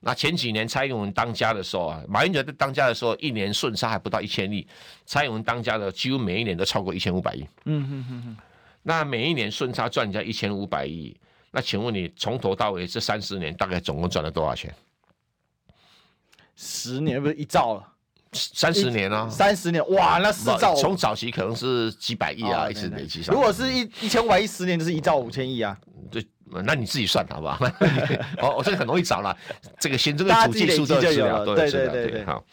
那前几年蔡英文当家的时候啊，马英九在当家的时候，一年顺差还不到一千亿，蔡英文当家的几乎每一年都超过一千五百亿。嗯哼哼哼。那每一年顺差赚人家一千五百亿，那请问你从头到尾这三十年大概总共赚了多少钱？十年不是一兆了，三十年啊，三十年哇，那四兆从早期可能是几百亿啊，一直累积上。如果是一一千五百亿，十年就是一兆五千亿啊。对，那你自己算好不好？(laughs) 哦，我这个很容易找了，这个先这个统计数都有资料，都有资料。对对对对，好。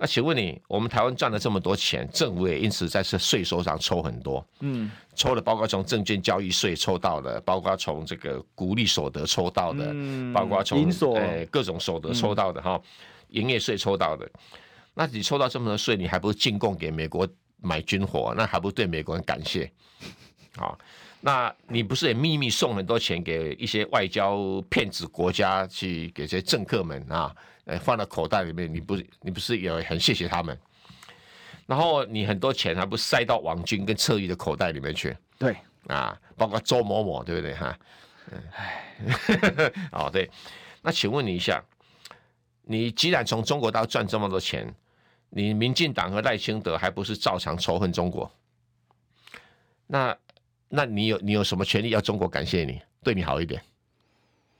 那请问你，我们台湾赚了这么多钱，政府也因此在这税收上抽很多，嗯，抽的包括从证券交易税抽到的，包括从这个股利所得抽到的，嗯，包括从呃各种所得抽到的哈，营业税抽到的，那你抽到这么多税，你还不是进贡给美国买军火，那还不对美国人感谢？啊，那你不是也秘密送很多钱给一些外交骗子国家去给这些政客们啊？呃，放到口袋里面，你不，你不是也很谢谢他们？然后你很多钱还不塞到王军跟侧翼的口袋里面去？对，啊，包括周某某，对不对哈？哎，(laughs) 哦对，那请问你一下，你既然从中国大陆赚这么多钱，你民进党和赖清德还不是照常仇恨中国？那，那你有你有什么权利要中国感谢你，对你好一点？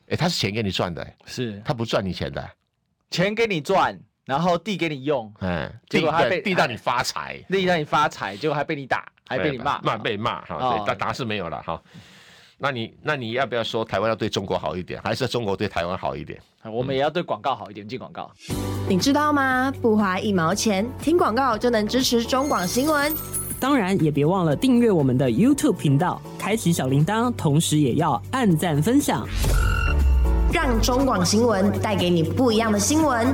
哎，他是钱给你赚的，是他不赚你钱的。钱给你赚，然后地给你用，嗯，结果还被地让你发财，地让你发财，结果还被你打，还被你骂，骂被骂哈，对，但答是没有了哈。那你那你要不要说台湾要对中国好一点，还是中国对台湾好一点？我们也要对广告好一点，进广告。你知道吗？不花一毛钱，听广告就能支持中广新闻。当然也别忘了订阅我们的 YouTube 频道，开启小铃铛，同时也要按赞分享。让中广新闻带给你不一样的新闻。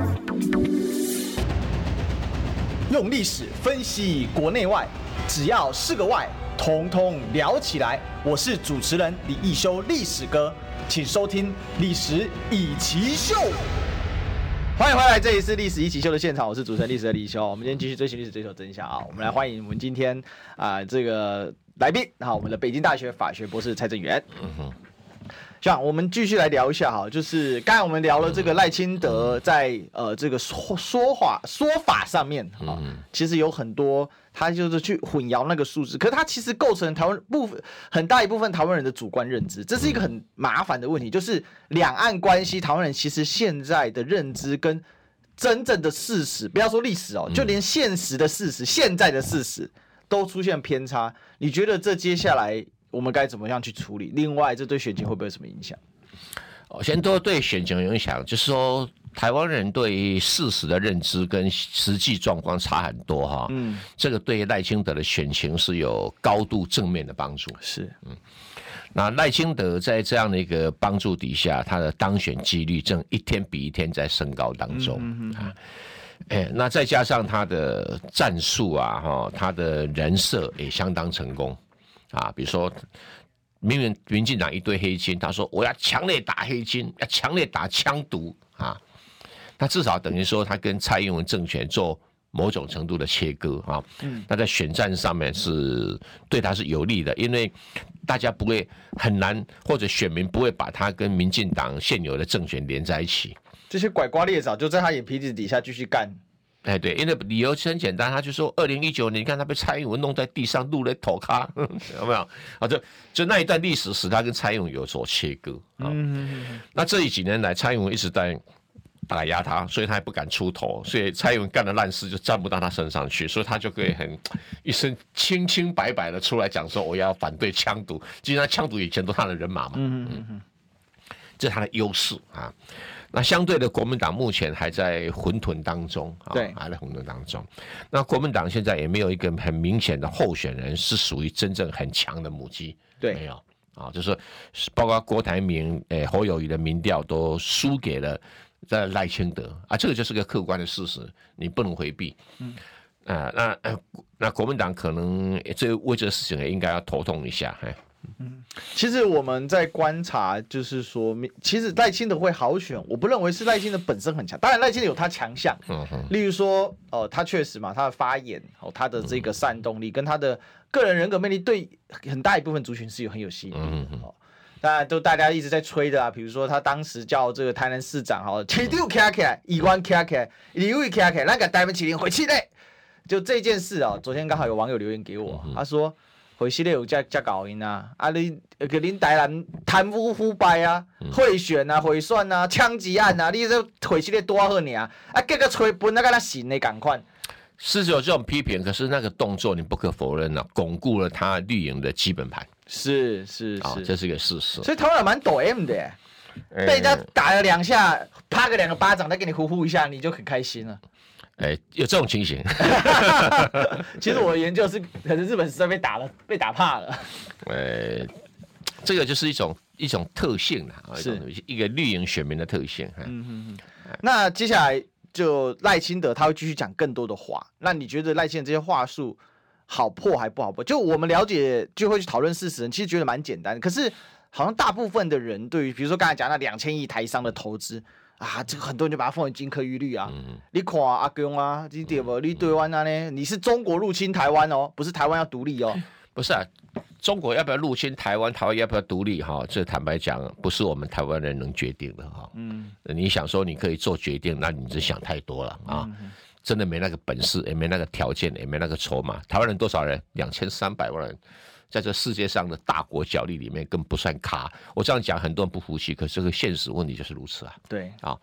用历史分析国内外，只要是个“外”，统统聊起来。我是主持人李一修，历史哥，请收听《历史易起秀》。欢迎回来，这里是《历史一起秀》的现场，我是主持人历史的李易修。我们今天继续追寻历史，追求真相啊！我们来欢迎我们今天啊、呃、这个来宾，好，我们的北京大学法学博士蔡正元。嗯哼。这样，我们继续来聊一下哈，就是刚才我们聊了这个赖清德在呃这个说说话说法上面啊，其实有很多他就是去混淆那个数字，可是他其实构成台湾部分很大一部分台湾人的主观认知，这是一个很麻烦的问题，就是两岸关系，台湾人其实现在的认知跟真正的事实，不要说历史哦，就连现实的事实、现在的事实都出现偏差，你觉得这接下来？我们该怎么样去处理？另外，这对选情会不会有什么影响？哦，先说对选情影响，就是说台湾人对事实的认知跟实际状况差很多哈。嗯，这个对赖清德的选情是有高度正面的帮助。是，嗯，那赖清德在这样的一个帮助底下，他的当选几率正一天比一天在升高当中。啊，哎，那再加上他的战术啊，哈，他的人设也相当成功。啊，比如说，明明民进党一堆黑金，他说我要强烈打黑金，要强烈打枪毒啊，他至少等于说他跟蔡英文政权做某种程度的切割啊。嗯，那在选战上面是对他是有利的，因为大家不会很难，或者选民不会把他跟民进党现有的政权连在一起。这些拐瓜裂枣就在他眼皮子底下继续干。哎，对，因为理由是很简单，他就说，二零一九年，你看他被蔡英文弄在地上，露了头咖，(laughs) 有没有？啊，就就那一段历史使他跟蔡英文有所切割啊。嗯、那这一几年来，蔡英文一直在打压他，所以他也不敢出头，所以蔡英文干的烂事就沾不到他身上去，所以他就可以很一身清清白白的出来讲说，我要反对枪毒，既然枪毒以前都是他的人马嘛，嗯嗯嗯，这是他的优势啊。那相对的，国民党目前还在混沌当中，啊，还在混沌当中。那国民党现在也没有一个很明显的候选人是属于真正很强的母鸡，对，没有。啊，就是包括郭台铭、诶侯友宜的民调都输给了在赖清德啊，这个就是个客观的事实，你不能回避。嗯，啊，那那国民党可能这为这个事情也应该要头痛一下，哎。嗯，其实我们在观察，就是说，其实赖清德会好选，我不认为是赖清德本身很强，当然赖清德有他强项，嗯哼，例如说，哦、呃，他确实嘛，他的发言，哦，他的这个煽动力跟他的个人人格魅力，对很大一部分族群是有很有吸引力，嗯哼，哦，当然都大家一直在吹的啊，比如说他当时叫这个台南市长，哈，起丢卡卡，一万卡卡，一位卡卡，那个台湾麒麟回去嘞，就这件事啊，昨天刚好有网友留言给我，他说。回系列有加加搞音啊，啊你给林台南贪污腐败啊，贿选啊，贿算啊，枪击案啊，你这回系列多好你啊，啊这个吹本那个那行的赶快。是有这种批评，可是那个动作你不可否认啊，巩固了他绿营的基本盘。是是是、哦，这是一个事实。所以台湾人蛮抖 M 的，被人家打了两下，啪个两个巴掌，再给你呼呼一下，你就很开心了。哎、欸，有这种情形。(laughs) 其实我的研究是，可能日本实在被打了，被打怕了。呃、欸，这个就是一种一种特性啊，是一个绿营选民的特性。嗯嗯嗯。那接下来就赖清德他会继续讲更多的话，那你觉得赖清德这些话术好破还不好破？就我们了解就会去讨论事实，其实觉得蛮简单。可是好像大部分的人对于，比如说刚才讲那两千亿台商的投资。啊，这个很多人就把它奉为金科玉律啊。嗯、你看阿公啊，你对不？你对湾啊呢？你是中国入侵台湾哦，不是台湾要独立哦。不是啊，中国要不要入侵台湾？台湾要不要独立？哈，这坦白讲，不是我们台湾人能决定的哈。嗯，你想说你可以做决定，那你是想太多了啊。嗯、真的没那个本事，也没那个条件，也没那个筹码。台湾人多少人？两千三百万人。在这世界上的大国角力里面，更不算咖。我这样讲，很多人不服气，可是这个现实问题就是如此啊。对啊，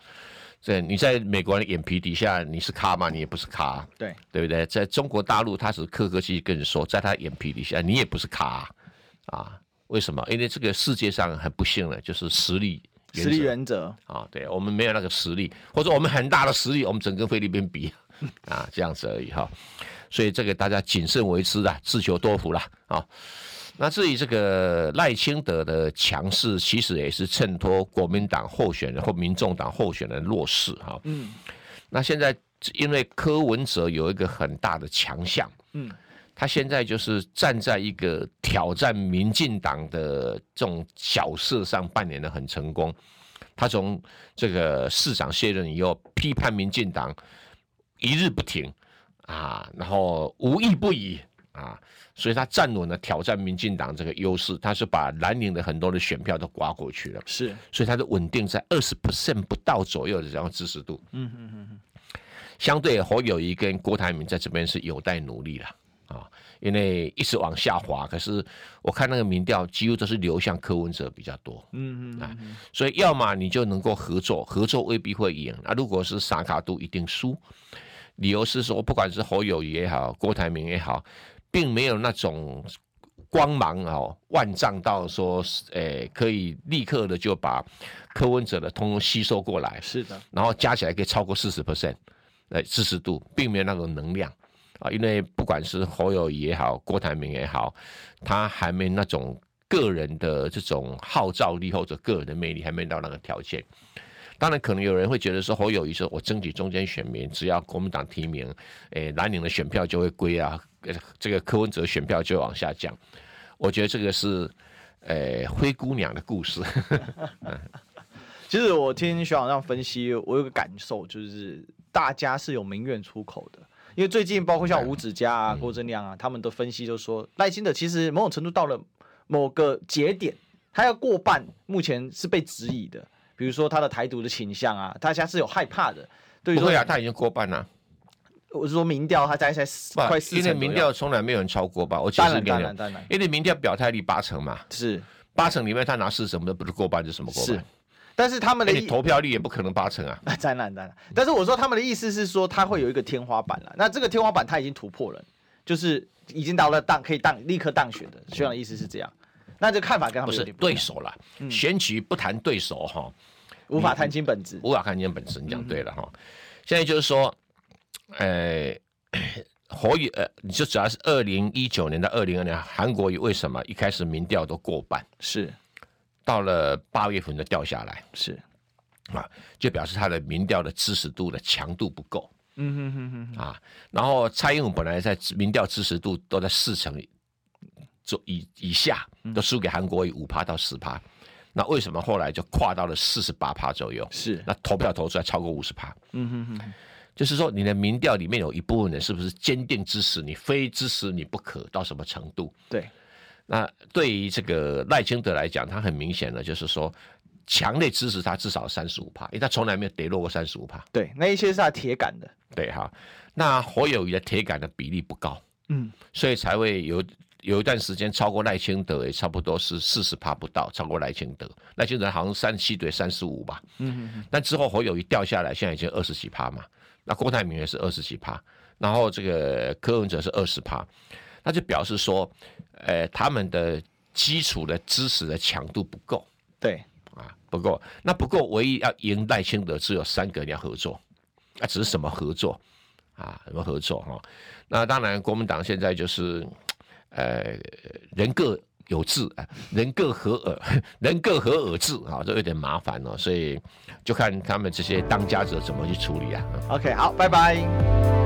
这你在美国人眼皮底下，你是咖吗？你也不是咖。对，对不对？在中国大陆，他是客客气气跟你说，在他眼皮底下，你也不是咖啊。为什么？因为这个世界上很不幸的，就是实力实力原则啊。对，我们没有那个实力，或者我们很大的实力，我们整个菲律宾比 (laughs) 啊，这样子而已哈。所以这个大家谨慎为之啊，自求多福啦。啊。那至于这个赖清德的强势，其实也是衬托国民党候选人或民众党候选人弱势哈。嗯。那现在因为柯文哲有一个很大的强项，嗯，他现在就是站在一个挑战民进党的这种角色上扮演的很成功。他从这个市长卸任以后，批判民进党一日不停。啊，然后无意不已啊，所以他站稳了挑战民进党这个优势，他是把蓝营的很多的选票都刮过去了，是，所以他的稳定在二十 percent 不到左右的这样支持度，嗯嗯嗯嗯，相对侯友谊跟郭台铭在这边是有待努力了啊，因为一直往下滑，可是我看那个民调几乎都是流向柯文哲比较多，嗯嗯啊，所以要么你就能够合作，合作未必会赢，啊，如果是沙卡都一定输。理由是说，不管是侯友宜也好，郭台铭也好，并没有那种光芒哦，万丈到说，诶，可以立刻的就把柯文哲的通通吸收过来。是的，然后加起来可以超过四十 percent，诶，支持度并没有那种能量啊。因为不管是侯友宜也好，郭台铭也好，他还没那种个人的这种号召力或者个人的魅力，还没到那个条件。当然，可能有人会觉得说侯友宜说，我争取中间选民，只要国民党提名，诶、欸，蓝领的选票就会归啊，这个柯文哲选票就会往下降。我觉得这个是，诶、欸，灰姑娘的故事。(laughs) 其实我听学长这样分析，我有个感受，就是大家是有民怨出口的。因为最近包括像吴子嘉啊、郭正亮啊，他们的分析就说，赖清德其实某种程度到了某个节点，他要过半，目前是被质疑的。比如说他的台独的倾向啊，大家是有害怕的。对，不会啊，他已经过半了。我是说民调，他大概在快四成。因为民调从来没有人超过吧？我当然当然当然。因为民调表态率八成嘛，是八成里面他拿四成，不是过半是什么过半？是。但是他们的投票率也不可能八成啊。(laughs) 当然当然。但是我说他们的意思是说，他会有一个天花板了。那这个天花板他已经突破了，就是已经到了当可以当立刻当选的。学长的意思是这样。那这看法跟他们不是对手了。选举不谈对手哈。无法看清本质，无法看清本质，你讲对了哈。嗯、现在就是说，呃，侯友呃，你就主要是二零一九年到二零二年，韩国瑜为什么一开始民调都过半？是，到了八月份就掉下来，是，啊，就表示他的民调的支持度的强度不够。嗯哼哼哼，啊，然后蔡英文本来在民调支持度都在四成左以以下，都输给韩国瑜五趴到十趴。那为什么后来就跨到了四十八趴左右？是，那投票投出来超过五十趴。嗯哼哼，就是说你的民调里面有一部分人是不是坚定支持你，非支持你不可到什么程度？对。那对于这个赖清德来讲，他很明显的就是说，强烈支持他至少三十五趴，因为他从来没有跌落过三十五趴。对，那一些是他铁杆的。对哈，那侯友谊的铁杆的比例不高，嗯，所以才会有。有一段时间超过赖清德也差不多是四十趴不到，超过赖清德，赖清德好像三十七对三十五吧。嗯嗯。但之后侯友宜掉下来，现在已经二十几趴嘛。那郭台铭也是二十几趴，然后这个柯文哲是二十趴，那就表示说，呃，他们的基础的支持的强度不够。对。啊，不够。那不够，唯一要赢赖清德只有三个人要合作，那只是什么合作？啊，什么合作哈？那当然，国民党现在就是，呃，人各有志啊，人各合耳，(laughs) 人各合耳志啊，这有点麻烦哦，所以就看他们这些当家者怎么去处理啊。OK，好，拜拜。